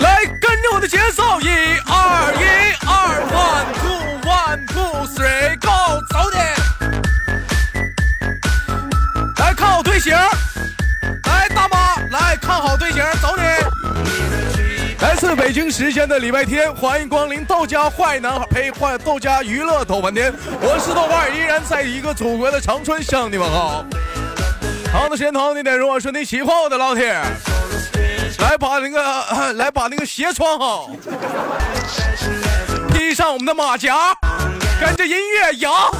来，跟着我的节奏，一二一二，one two one two three go，走你！来看好队形，来大妈，来看好队形，走你！来自北京时间的礼拜天，欢迎光临豆家坏男孩呸坏豆家娱乐豆半天，我是豆瓣，依然在一个祖国的长春向你们好。好的时间同样地点，如果说你喜欢我的老铁，来把那个 来把那个鞋穿好，披上我们的马甲，跟着音乐摇。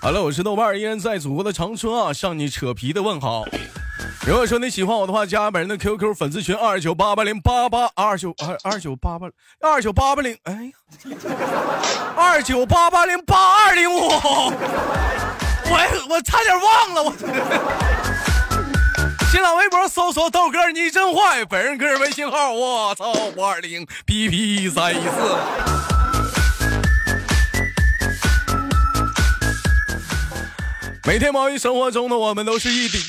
好了，我是豆瓣，依然在祖国的长春啊，向你扯皮的问好。如果说你喜欢我的话，加本人的 QQ 粉丝群二九八八零八八二九二二九八八二九八八零，哎呀，二九八八零八二零五，我我差点忘了我。新浪微博搜索豆哥你真坏，本人个人微信号我操五二零 B P 三一四。每天忙于生活中的我们都是一顶，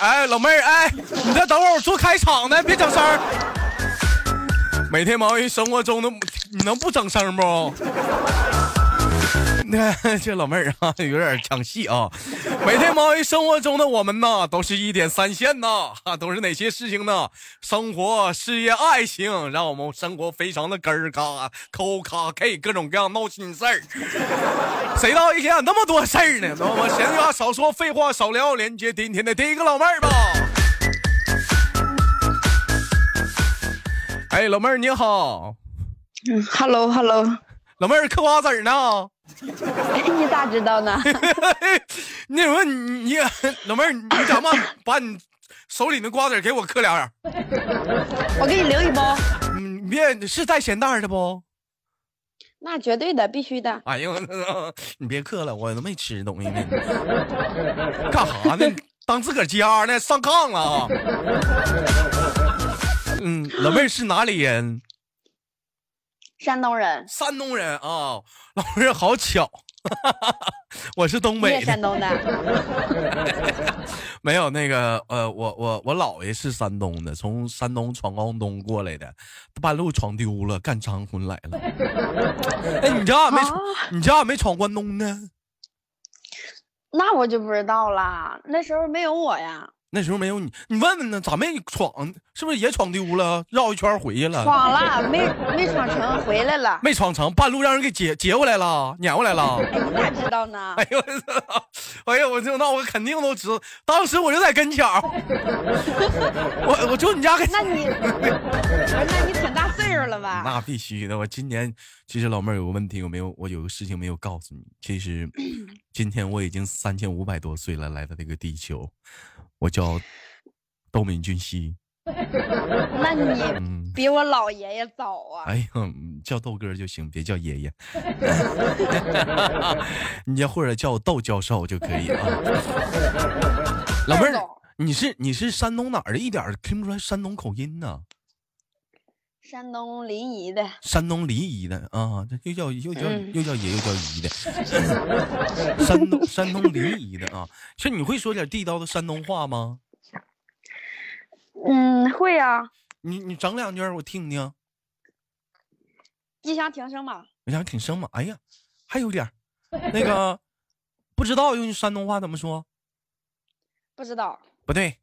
哎，老妹儿，哎，你再等会儿，我做开场呢，别整声儿。每天忙于生活中的，你能不整声不？那 这老妹儿啊，有点抢戏啊。每天忙于生活中的我们呢，都是一点三线呐，都是哪些事情呢？生活、事业、爱情，让我们生活非常的根儿嘎抠卡 K，各种各样闹心事儿。谁道一天有那么多事儿呢？那么闲话少说，废话少聊，连接今天的第一个老妹儿吧。哎，老妹儿你好，嗯，Hello Hello，老妹儿嗑瓜子儿呢？你咋知道呢？那什么，你你老妹儿，你敢不 把你手里的瓜子给我嗑两样？我给你留一包。嗯，别是带咸蛋的不？那绝对的，必须的。哎呦，你别嗑了，我都没吃东西呢。干啥呢？当自个儿家呢？上炕了啊？嗯，老妹儿是哪里人？山东人。山东人啊，老师好巧，我是东北的。山东的？没有那个呃，我我我姥爷是山东的，从山东闯关东过来的，半路闯丢了，干长婚来了。哎，你家咋没闯？你家咋没闯关东呢？那我就不知道啦，那时候没有我呀。那时候没有你，你问问呢？咋没闯？是不是也闯丢了？绕一圈回去了？闯了，没没闯成，回来了。没闯成，半路让人给劫劫回来了，撵回来了。哎，你咋知道呢？哎呦我操！哎呀，我就那我肯定都知道，当时我就在跟前儿。我我就你家跟。那你，那你挺大岁数了吧？那必须的。我今年其实老妹儿有个问题，我没有，我有个事情没有告诉你。其实 今天我已经三千五百多岁了，来到这个地球。我叫窦敏俊熙，那你比我老爷爷早啊！哎呀，叫豆哥就行，别叫爷爷，你或者叫我窦教授就可以啊。老妹儿，你是你是山东哪儿的？一点听不出来山东口音呢。山东临沂的。山东临沂的啊，这又叫又叫又叫爷又叫姨的。山东山东临沂的啊，这你会说点地道的山东话吗？嗯，会啊。你你整两句我听听。吉祥挺生嘛。吉祥挺生嘛。哎呀，还有点那个不知道用山东话怎么说？不知道。不对，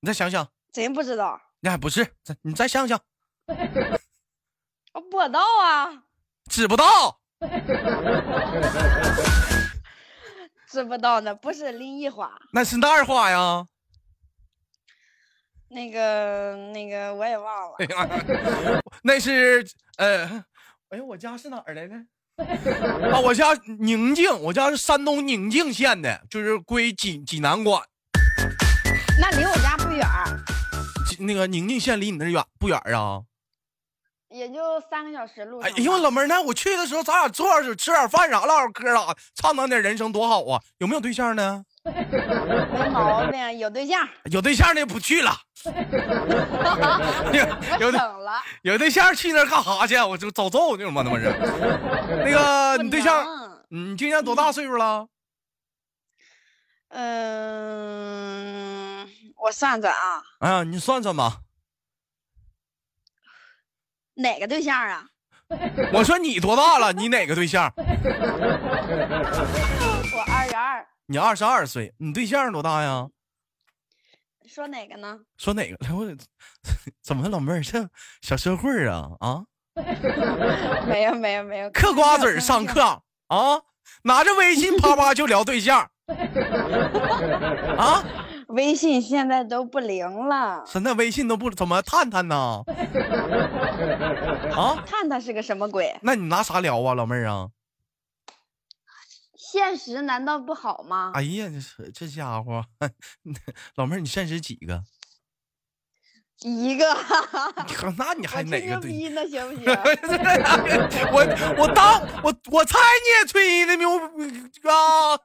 你再想想。真不知道。那还不是，你再想想。我不知道啊，知不道，知不道呢？不是临沂话，那是哪儿话呀？那个那个我也忘了。那是呃，哎呦，我家是哪儿来的？啊，我家宁静，我家是山东宁静县的，就是归济济南管。那离我家不远。那个宁静县离你那远不远啊？也就三个小时路。哎呦，老妹儿，那我去的时候，咱俩坐着吃点饭啥，唠唠嗑啥，畅谈点人生多好啊！有没有对象呢？没毛病，有对象。有对象的不去了。有整了。有对象去那干啥去？我就遭揍去吗？那不是。那个你对象，你今年多大岁数了？嗯，我算算啊，哎呀，你算算吧。哪个对象啊？我说你多大了？你哪个对象？我二十二。你二十二岁，你对象多大呀？说哪个呢？说哪个？我怎么老妹儿这小社会啊啊？没有没有没有，嗑瓜子上课啊，拿着微信啪啪就聊对象啊。微信现在都不灵了，现在微信都不怎么探探呢？啊，探探是个什么鬼？那你拿啥聊啊，老妹儿啊？现实难道不好吗？哎呀，这这家伙，老妹儿，你现实几个？一个，那你还哪个对？呢？行不行？我我当我我猜你也吹的牛啊！你说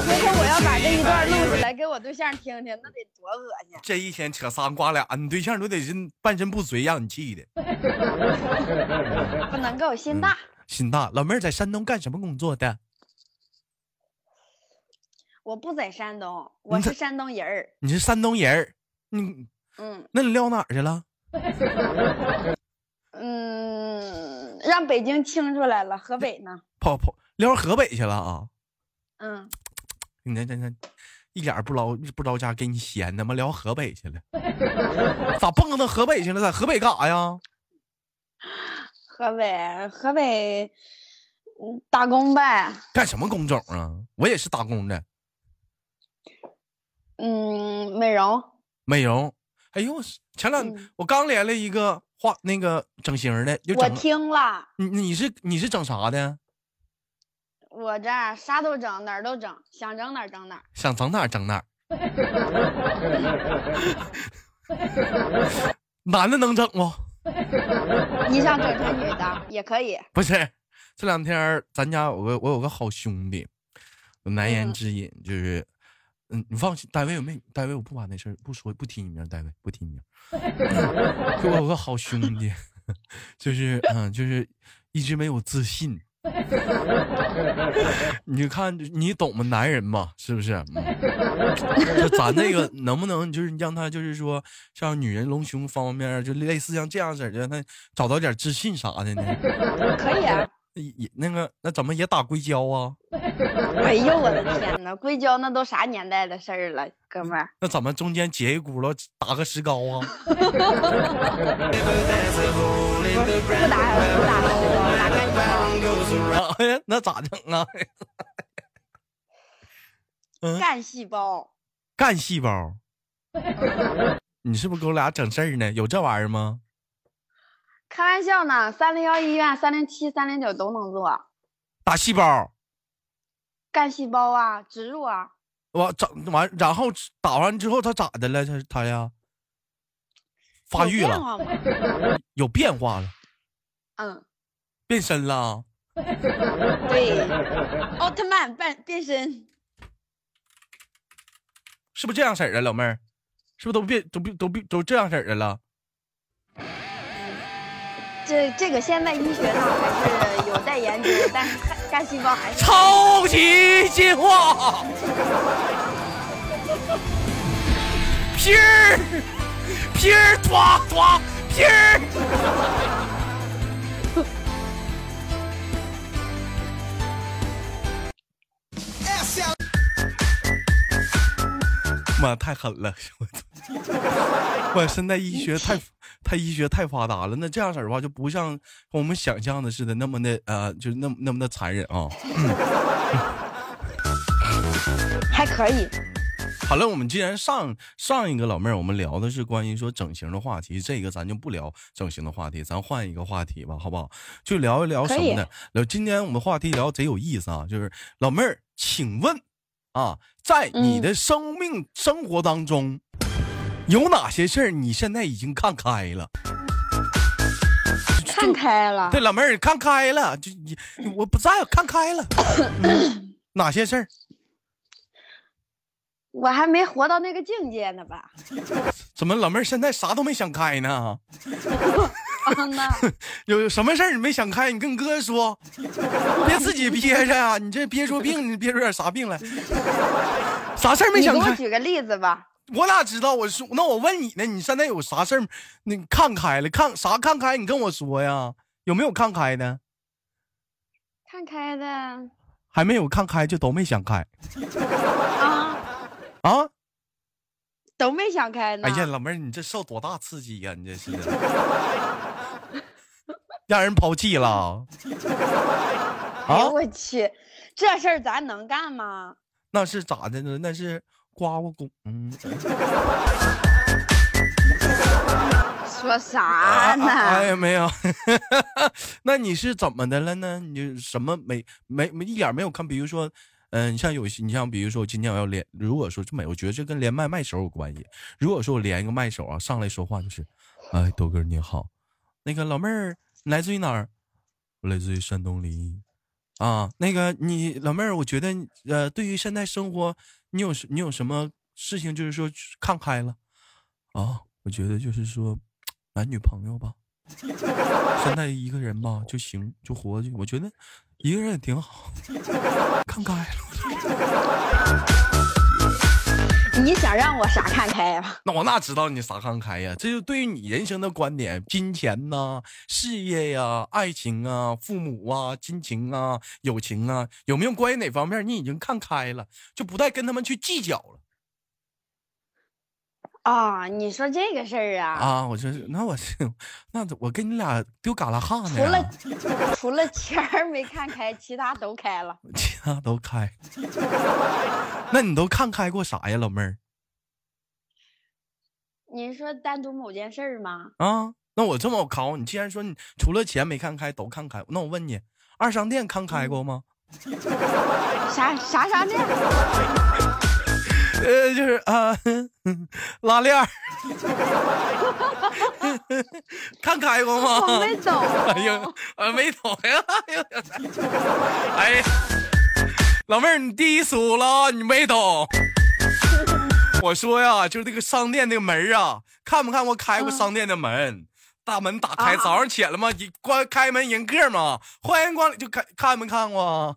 回头我要把这一段录下来给我对象听听，那得多恶心！这一天扯仨瓜俩，你对象都得是半身不遂，让你气的。不能够，心大。心大，老妹儿在山东干什么工作的？我不在山东，我是山东人儿。你是山东人儿。嗯嗯，那你撂哪儿去了？嗯，让北京清出来了，河北呢？跑跑撂河北去了啊？嗯，你那那那一点不着不着家，给你闲的吗？聊河北去了？咋蹦到河北去了？在河北干啥呀？河北，河北，打工呗。干什么工种啊？我也是打工的。嗯，美容。美容，哎呦，前两我刚连了一个画那个整形的，我听了。你你是你是整啥的？我这啥都整，哪儿都整，想整哪儿整哪儿，想整哪儿整哪儿。男的能整不？你想整成女的也可以。不是，这两天咱家有个我有个好兄弟，难言之隐就是。嗯，你放心，戴维我没戴维，我不把那事儿不说，不提你名，戴维不提你名。就我有个好兄弟，就是嗯，就是一直没有自信。你看，你懂吗？男人嘛，是不是？就咱那个能不能就是让他就是说像女人隆胸方面，就类似像这样式的，他找到点自信啥的呢？可以啊。也那个那怎么也打硅胶啊？哎呦我的天哪，硅胶那都啥年代的事儿了，哥们儿。那怎么中间截一轱辘打个石膏啊？不打不打石膏，打干细胞。哎呀，那咋整啊？干细胞。干细胞。你是不是给我俩整事儿呢？有这玩意儿吗？开玩笑呢，三零幺医院、三零七、三零九都能做，打细胞、干细胞啊，植入啊。我整完，然后打完之后他咋的了？他他呀，发育了，有变化了。嗯，变身了。对，奥特曼变变身，是不是这样式儿的，老妹儿？是不是都变都变都变都这样式儿的了？这这个现在医学上还是有待研究，但是干细胞还是超级进化，皮儿皮儿抓抓皮儿，妈太狠了，我现在医学太。他医学太发达了，那这样式儿的话就不像我们想象的似的那么的呃，就是那么那么的残忍啊。还可以。好了，我们既然上上一个老妹儿，我们聊的是关于说整形的话题，这个咱就不聊整形的话题，咱换一个话题吧，好不好？就聊一聊什么呢？聊今天我们话题聊贼有意思啊，就是老妹儿，请问啊，在你的生命生活当中。有哪些事儿你现在已经看开了？看开了。对，老妹儿看开了，就你我不在，看开了。哪些事儿？我还没活到那个境界呢吧？怎么老妹儿现在啥都没想开呢？有什么事儿你没想开，你跟哥说，别自己憋着啊！你这憋出病，你憋出点啥病来？啥事儿没想开给我？举个例子吧。我哪知道？我说，那我问你呢？你现在有啥事儿？你看开了？看啥看开？你跟我说呀？有没有看开的？看开的。还没有看开，就都没想开。啊啊！都没想开呢。哎呀，老妹儿，你这受多大刺激呀？你这是 让人抛弃了？哎呦我去，这事儿咱能干吗？那是咋的呢？那是刮刮工。嗯。说啥呢？哎呀，没有。那你是怎么的了呢？你什么没没没一点没有看？比如说。嗯，你像有些，你像比如说，今天我要连，如果说这么，我觉得这跟连麦麦手有关系。如果说我连一个麦手啊，上来说话就是，哎，豆哥你好，那个老妹儿，来自于哪儿？我来自于山东临沂。啊，那个你老妹儿，我觉得呃，对于现在生活，你有你有什么事情就是说看开了？啊，我觉得就是说，男女朋友吧，现在一个人吧就行，就活着。我觉得。一个人也挺好，看开了。你想让我啥看开呀？那我哪知道你啥看开呀？这就对于你人生的观点，金钱呐、事业呀、爱情啊、父母啊、亲情啊、友情啊，有没有关于哪方面你已经看开了，就不再跟他们去计较了？啊，你说这个事儿啊？啊，我说那我是那我跟你俩丢嘎拉哈呢。除了 除了钱儿没看开，其他都开了。其他都开。那你都看开过啥呀，老妹儿？你说单独某件事儿吗？啊，那我这么考你，既然说你除了钱没看开，都看开，那我问你，二商店看开过吗？啥啥商店？呃，就是啊，拉链儿，看开过吗？我没懂。哎呀，啊，没懂呀！哎呀，老妹儿，你第一输了，你没懂。我说呀，就是这个商店那个门啊，看没看过开过商店的门？大门打开，早上起来嘛，一关开门迎客嘛，欢迎光临，就看看没看过？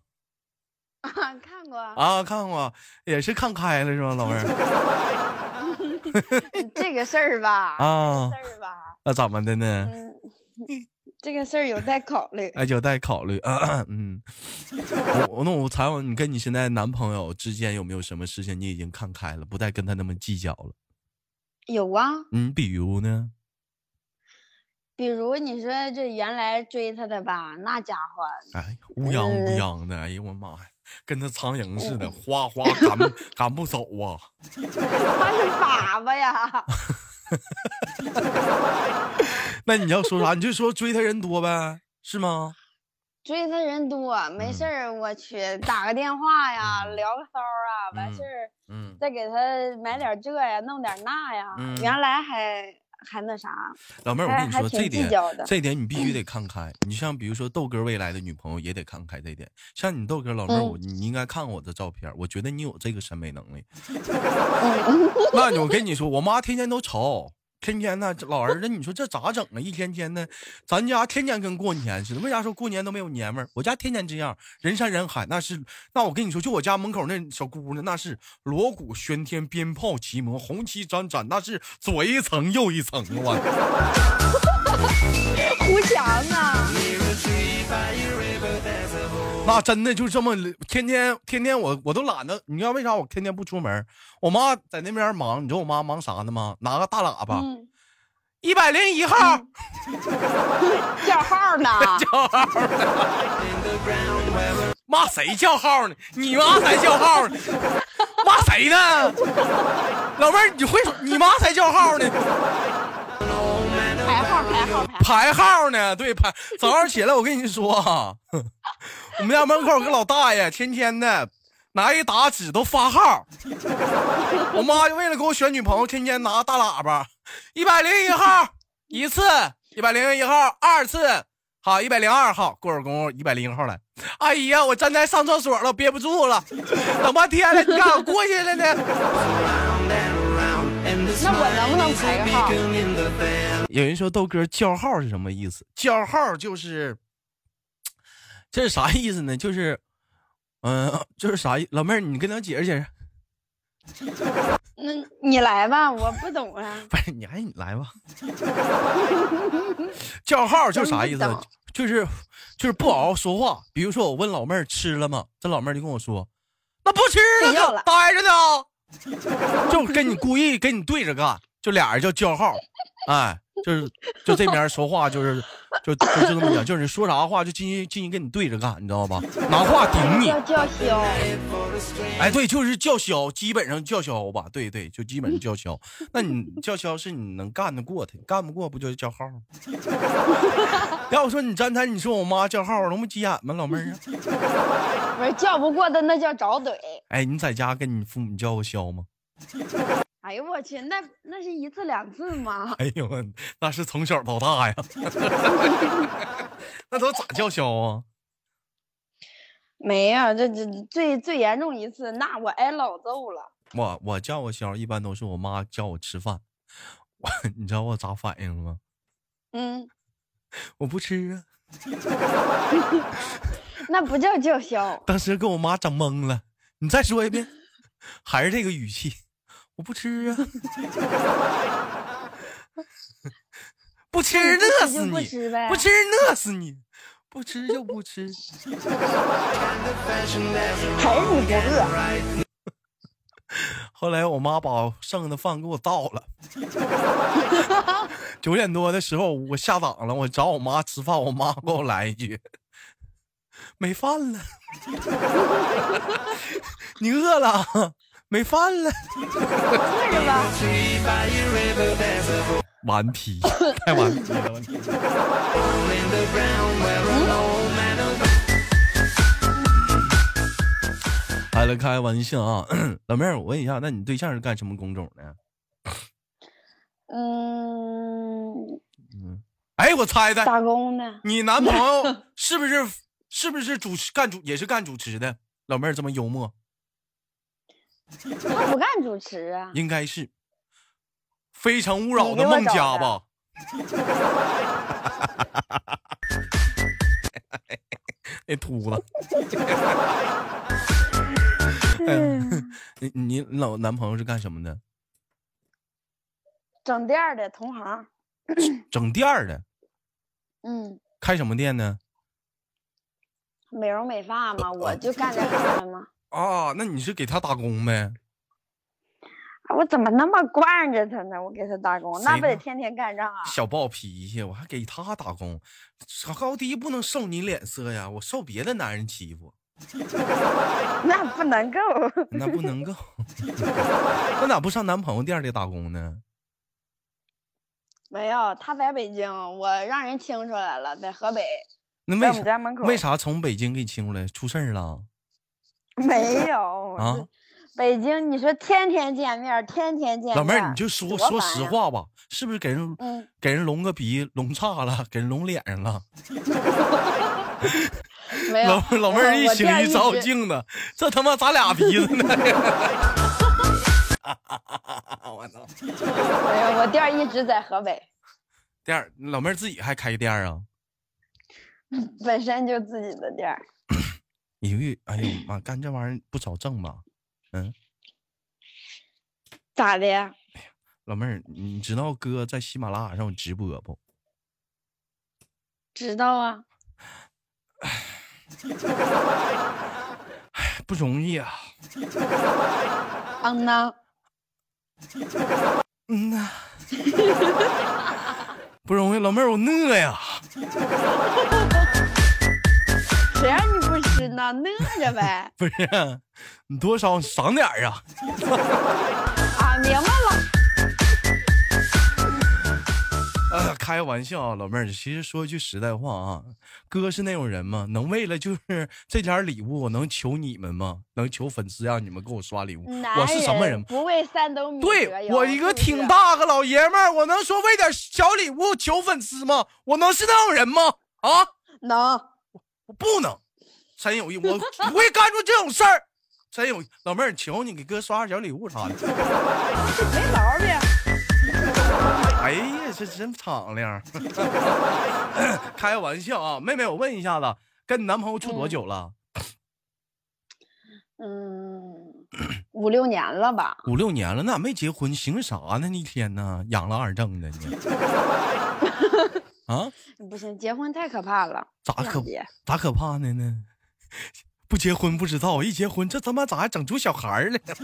看过啊，看过，也是看开了是吧，老妹儿？这个事儿吧，啊，事儿吧，那怎么的呢？这个事儿有待考虑，哎，有待考虑。嗯，我那我采访你，跟你现在男朋友之间有没有什么事情你已经看开了，不再跟他那么计较了？有啊。嗯，比如呢？比如你说这原来追他的吧，那家伙，哎，乌泱乌泱的，哎呦我妈呀！跟那苍蝇似的，哗哗赶赶不走啊！他是粑粑呀。那你要说啥？你就说追他人多呗，是吗？追他人多，没事儿，我去打个电话呀，聊个骚啊，完事儿，嗯，再给他买点这呀，弄点那呀。原来还。还那啥，老妹儿，我跟你说，这点这点你必须得看开。你像比如说豆哥未来的女朋友也得看开这点。像你豆哥老妹儿，我你应该看过我的照片，我觉得你有这个审美能力。那我跟你说，我妈天天都吵。天天呢，老儿子，你说这咋整啊？一天天的，咱家天天跟过年似的。为啥说过年都没有年味儿？我家天天这样，人山人海，那是那我跟你说，就我家门口那小姑娘，那是锣鼓喧天，鞭炮齐鸣，红旗展展，那是左一层右一层啊！胡强啊！那真的就这么天天天天我我都懒得，你知道为啥我天天不出门？我妈在那边忙，你知道我妈忙啥呢吗？拿个大喇叭，一百零一号，叫号呢？叫号骂谁叫号呢？你妈才叫号呢？骂谁呢？老妹儿，你会你妈才叫号呢？排号呢？对排。早上起来我跟你说啊。我们家门口有个老大爷，天天的拿一沓纸都发号。我妈就为了给我选女朋友，天天拿大喇叭，一百零一号一次，一百零一号二次，好，一百零二号。过会儿功夫，一百零一号来。哎呀，我站在上厕所了，憋不住了，等半天了，你咋过去了呢？那我能不能排个号？有人说豆哥叫号是什么意思？叫号就是，这是啥意思呢？就是，嗯，就是啥意？老妹儿，你跟他解释解释。那你来吧，我不懂啊。不是，你还你来吧。叫号就是啥意思？就是就是不好好说话。比如说我问老妹儿吃了吗？这老妹儿就跟我说，那不吃了，待着呢。就跟你故意跟你对着干，就俩人叫叫号，哎。就是就这边说话，就是就就就这么讲，就是你说啥话就进去进去跟你对着干，你知道吧？拿话顶你。叫嚣。哎，对，就是叫嚣，基本上叫嚣吧。对对，就基本上叫嚣。那你叫嚣是你能干得过他，干不过不就是叫号吗？要我说你站台，你说我妈叫号，能不急眼吗，老妹儿啊？不是叫不过的，那叫找怼。哎，你在家跟你父母叫过嚣吗？哎呦我去，那那是一次两次吗？哎呦，那是从小到大呀。那都咋叫嚣啊？没呀，这这最最严重一次，那我挨老揍了。我我叫我嚣，一般都是我妈叫我吃饭。我 你知道我咋反应吗？嗯，我不吃啊。那不叫叫嚣。当时给我妈整懵了。你再说一遍，还是这个语气。我不吃啊！不吃饿死你！不吃饿死你！不吃就不吃。还是你不饿？后来我妈把剩的饭给我倒了。九点多的时候我下岗了，我找我妈吃饭，我妈给我来一句：“没饭了。”你饿了？没饭了，饿着吧。顽皮，太顽皮了。开了开玩笑啊，老妹儿，我问一下，那你对象是干什么工种的？嗯嗯，哎，我猜猜，打工的。你男朋友 是不是是不是主持干主也是干主持的？老妹儿这么幽默。他不干主持啊，应该是《非诚勿扰》的孟佳吧？那 秃子。你你老男朋友是干什么的？整店的同行。整店的。嗯。开什么店呢？美容美发嘛，我就干这行的嘛。啊，那你是给他打工呗？我怎么那么惯着他呢？我给他打工，那不得天天干仗啊？小暴脾气，我还给他打工，高低不能受你脸色呀！我受别的男人欺负，那不能够，那不能够，那咋不上男朋友店里打工呢？没有，他在北京，我让人清出来了，在河北，那为啥？为啥从北京给你清出来？出事儿了？没 有啊，北京，你说天天见面，天天见面。老妹儿，你就说说实话吧，是不是给人给人隆个鼻隆岔了，给人隆脸上了？没有。老老妹儿一醒一照镜子，这他妈咋俩鼻子呢？我操！没有，我店一直在河北。店老妹儿自己还开店啊？本身就自己的店。一个月，哎呦妈，干这玩意儿不少挣吧？嗯，咋的呀？老妹儿，你知道哥在喜马拉雅上有直播不？知道啊。哎，不容易啊。嗯呐。嗯呐。不容易，老妹儿，我饿呀。谁让你不吃呢？饿着呗。不是，你多少赏点儿啊？啊，明白了。啊，开玩笑啊，老妹儿。其实说句实在话啊，哥是那种人吗？能为了就是这点礼物，我能求你们吗？能求粉丝让你们给我刷礼物？我是什么人？不为三斗米对我一个挺大个老爷们儿，我能说为点小礼物求粉丝吗？我能是那种人吗？啊，能。我不能，真有意，我不会干出这种事儿。真有老妹儿，求你给哥刷点小礼物啥的。没毛病。哎呀，这真敞亮。开个玩笑啊，妹妹，我问一下子，跟你男朋友处多久了？嗯，五六年了吧。五六年了，那咋没结婚？行啥呢？一天呢，养了二正的呢？啊？不行，结婚太可怕了。咋可咋可怕呢呢？不结婚不知道，一结婚这他妈咋还整出小孩儿来了？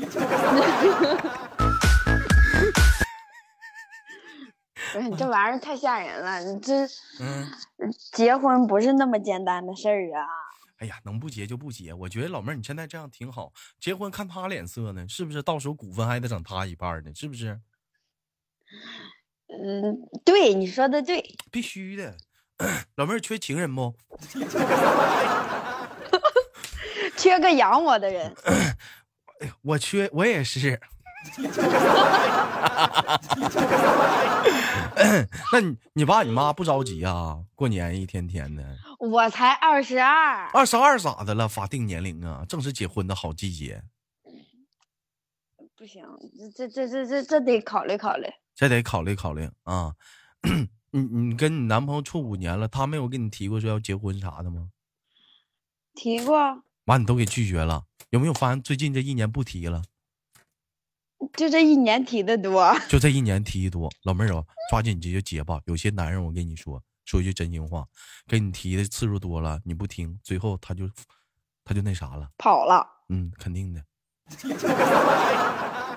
不是你这玩意儿太吓人了，你这嗯，结婚不是那么简单的事儿啊。哎呀，能不结就不结。我觉得老妹儿你现在这样挺好，结婚看他脸色呢，是不是？到时候股份还得整他一半呢，是不是？嗯，对，你说的对，必须的。老妹儿缺情人不？缺个养我的人。我缺，我也是。那你你爸你妈不着急啊？过年一天天的。我才二十二。二十二咋的了？法定年龄啊，正是结婚的好季节。不行，这这这这这这得考虑考虑。这得考虑考虑啊。你你跟你男朋友处五年了，他没有跟你提过说要结婚啥的吗？提过。完你都给拒绝了？有没有发现最近这一年不提了？就这一年提的多，就这一年提的多，老妹儿啊，抓紧你就结吧。有些男人，我跟你说，说句真心话，跟你提的次数多了，你不听，最后他就他就那啥了，跑了。嗯，肯定的。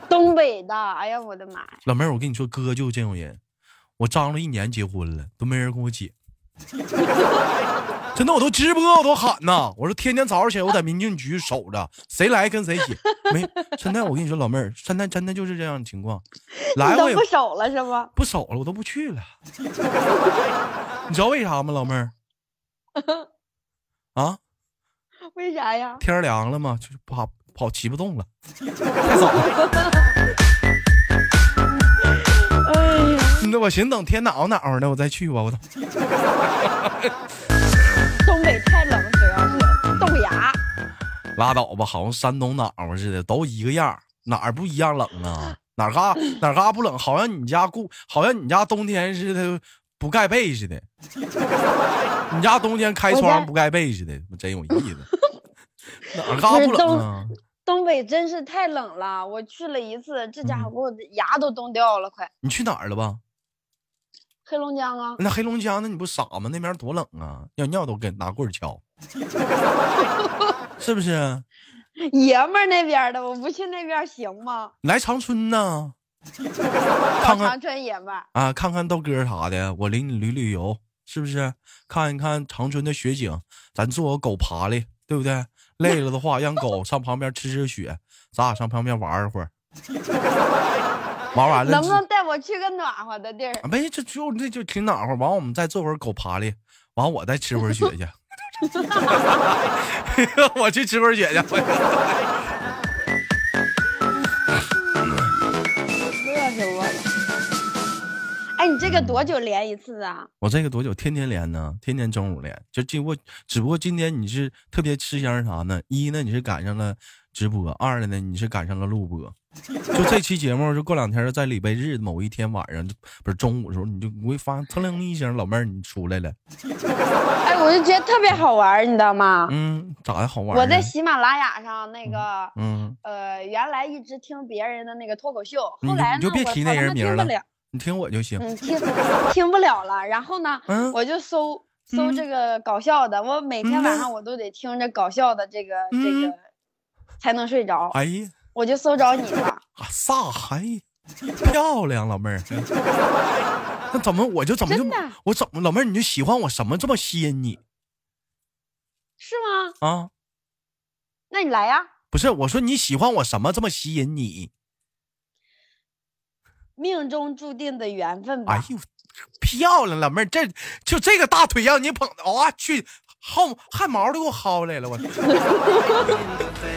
东北的，哎呀，我的妈呀！老妹儿，我跟你说，哥就这种人，我张罗一年结婚了，都没人跟我结。真的，我都直播，我都喊呐！我说天天早上起来，我在民政局守着，谁来跟谁写。没，现在我跟你说，老妹儿，现在真的就是这样的情况。来，我不守了是吗？不守了，我都不去了。你知道为啥吗，老妹儿？啊？为啥呀？天凉了嘛？就是跑跑骑不动了，太早了。哎呀，那我寻等天暖和暖和的，我再去吧。我都。拉倒吧，好像山东暖和似的，都一个样，哪儿不一样冷啊？哪嘎哪嘎不冷？好像你家过，好像你家冬天似的不盖被似的。你家冬天开窗不盖被似的，真有意思。哪嘎不冷啊？东北真是太冷了，我去了一次，这家伙给我的牙都冻掉了，快。你去哪儿了吧？黑龙江啊，那黑龙江，那你不傻吗？那边多冷啊，尿尿都跟拿棍敲，是不是？爷们儿那边的，我不去那边行吗？来长春呢，看看长春爷们儿啊，看看豆哥啥的，我领你旅旅游，是不是？看一看长春的雪景，咱坐个狗爬犁，对不对？累了的话，让狗上旁边吃吃雪，咱俩上旁边玩一会儿。玩完了，能不能带我去个暖和的地儿？没，这就这就挺暖和。完，我们再做会儿狗爬犁，完我再吃会儿雪去。我去吃会儿雪去。热死我了！哎，你这个多久连一次啊？我这个多久？天天连呢，天天中午连。就经过，只不过今天你是特别吃香啥呢？一呢，你是赶上了直播；二的呢，你是赶上了录播。就这期节目，就过两天在礼拜日某一天晚上，不是中午的时候，你就会发现蹭楞一声，老妹儿你出来了。哎，我就觉得特别好玩，你知道吗？嗯，咋的好玩？我在喜马拉雅上那个，嗯，呃，原来一直听别人的那个脱口秀，后来呢，你就别提那人名了，你听我就行。嗯，听听不了了。然后呢，我就搜搜这个搞笑的，我每天晚上我都得听着搞笑的这个这个才能睡着。哎呀。我就搜着你了，啊，撒嗨，漂亮老妹儿，那怎么我就怎么就我怎么老妹儿你就喜欢我什么这么吸引你？是吗？啊，那你来呀？不是，我说你喜欢我什么这么吸引你？命中注定的缘分吧。哎呦，漂亮老妹儿，这就这个大腿让你捧的，哇去，汗汗毛都给我薅来了，我。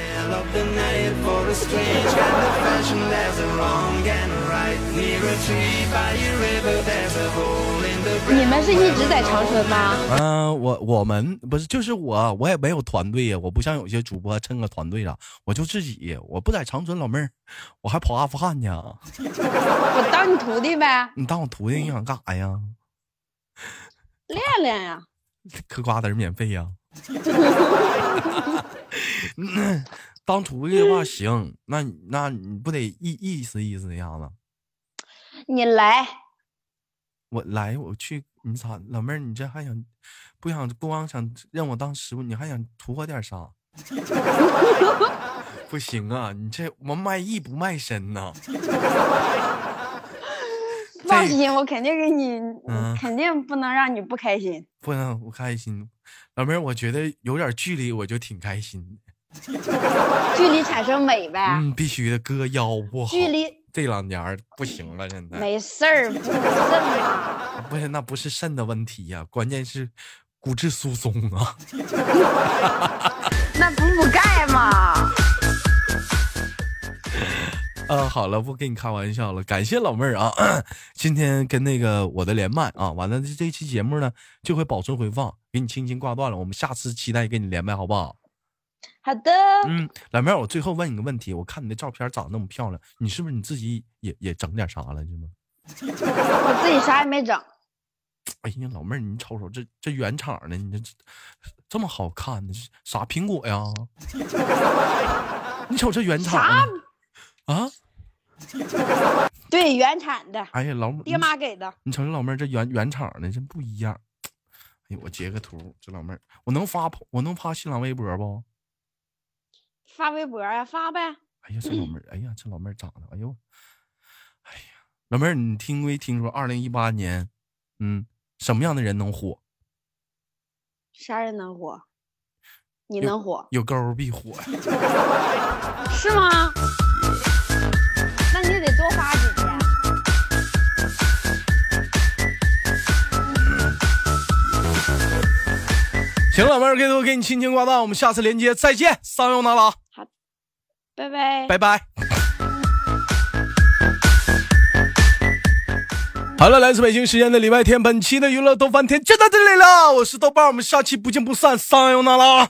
你们是一直在长春吗？嗯，我我们不是，就是我，我也没有团队呀，我不像有些主播撑个团队了，我就自己，我不在长春，老妹儿，我还跑阿富汗呢。我当你徒弟呗？你当我徒弟，你想干啥呀？练练呀。嗑瓜子免费呀。当徒弟的话行，那那你不得意意思意思一下子？你来。我来，我去，你咋，老妹儿，你这还想不想不光想让我当师傅，你还想图我点啥？不行啊，你这我卖艺不卖身呐。放心，我肯定给你，肯定不能让你不开心。不能不开心，老妹儿，我觉得有点距离我就挺开心的。距离产生美呗。嗯，必须的，哥腰不好。距离。这两年不行了，现在没事儿，不肾嘛？不是，那不是肾的问题呀，关键是骨质疏松啊。那补补钙嘛。呃，好了，不跟你开玩笑了，感谢老妹儿啊，今天跟那个我的连麦啊，完了这这期节目呢就会保存回放，给你轻轻挂断了，我们下次期待跟你连麦，好不好？好的，嗯，老妹儿，我最后问你个问题，我看你的照片长得那么漂亮，你是不是你自己也也整点啥了，是吗？我自己啥也没整。哎呀，老妹儿，你瞅瞅这这原厂的，你这这么好看呢？啥苹果呀？你瞅这原厂啊？对，原产的。哎呀，老爹妈给的。你瞅这老妹儿这原原厂的，真不一样。哎呦，我截个图，这老妹儿，我能发我能发新浪微博不？发微博呀，发呗。哎呀，这老妹儿，哎呀，这老妹儿长得，哎呦，哎呀，老妹儿，你听没听说二零一八年，嗯，什么样的人能火？啥人能火？你能火？有沟必火。是吗？那你得多发几天。行，老妹儿，给我给你轻轻挂断，我们下次连接再见，上用那了。好，拜拜，拜拜。好了，来自北京时间的礼拜天，本期的娱乐豆翻天就到这里了，我是豆瓣，我们下期不见不散，撒油那拉。